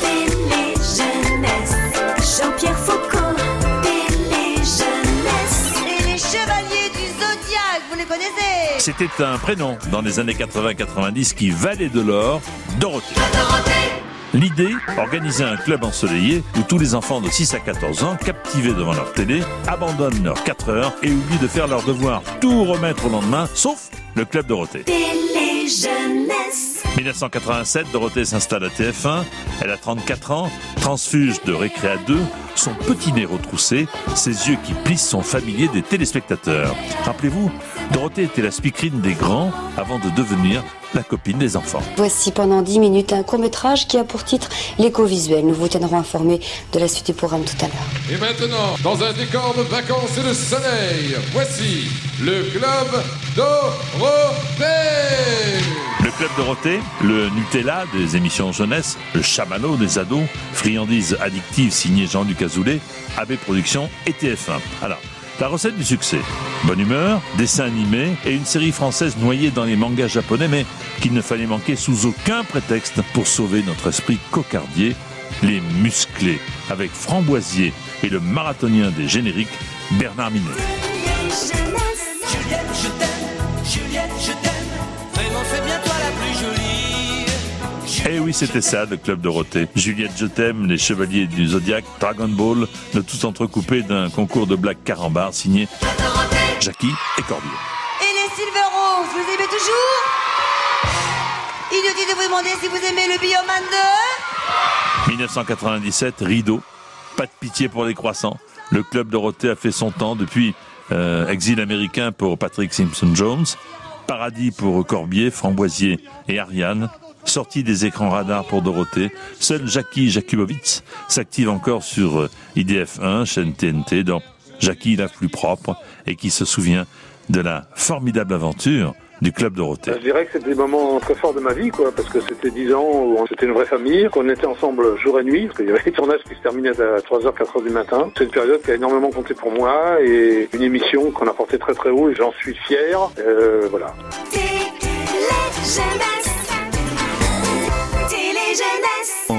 Télé-jeunesse, Jean-Pierre Foucault. Télé-jeunesse. Et les chevaliers du zodiaque, vous les connaissez? C'était un prénom dans les années 80-90 qui valait de l'or, Dorothée. L'idée, organiser un club ensoleillé où tous les enfants de 6 à 14 ans, captivés devant leur télé, abandonnent leurs 4 heures et oublient de faire leurs devoirs, tout remettre au lendemain, sauf le club Dorothée. Télé-jeunesse. 1987, Dorothée s'installe à TF1. Elle a 34 ans, transfuge de Récréa 2. Son petit nez retroussé, ses yeux qui plissent sont familiers des téléspectateurs. Rappelez-vous, Dorothée était la speakerine des grands avant de devenir la copine des enfants. Voici pendant 10 minutes un court-métrage qui a pour titre L'éco-visuel. Nous vous tiendrons informés de la suite du programme tout à l'heure. Et maintenant, dans un décor de vacances et de soleil, voici le club Dorothée. Dorothée, le Nutella des émissions jeunesse, le chamallow des ados, friandise addictive signée Jean-Luc Azoulay, AB Productions et TF1. Alors, la recette du succès. Bonne humeur, dessin animé et une série française noyée dans les mangas japonais, mais qu'il ne fallait manquer sous aucun prétexte pour sauver notre esprit cocardier, les musclés, avec Framboisier et le marathonien des génériques, Bernard Minet. Eh oui, c'était ça, le club Dorothée. Juliette Je t'aime, les chevaliers du Zodiac, Dragon Ball, le tout entrecoupé d'un concours de blagues carambar signé Jackie et Corbier. Et les Silver Rose, vous aimez toujours? Inutile de vous demander si vous aimez le Bioman 2 1997, rideau, pas de pitié pour les croissants. Le club Dorothée a fait son temps depuis euh, exil américain pour Patrick Simpson-Jones, paradis pour Corbier, Framboisier et Ariane, sortie des écrans radars pour Dorothée. Seul Jackie Jakubowicz s'active encore sur euh, IDF1, chaîne TNT, dans Jackie la plus propre et qui se souvient de la formidable aventure du club Dorothée. Je dirais que c'était des moments très forts de ma vie, quoi, parce que c'était 10 ans où on- c'était une vraie famille, qu'on était ensemble jour et nuit, parce qu'il y avait des tournages qui se terminaient à 3h, 4h du matin. C'est une période qui a énormément compté pour moi et une émission qu'on a portée très très haut et j'en suis fier. Euh, voilà.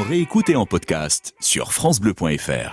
Réécoute en podcast sur FranceBleu.fr.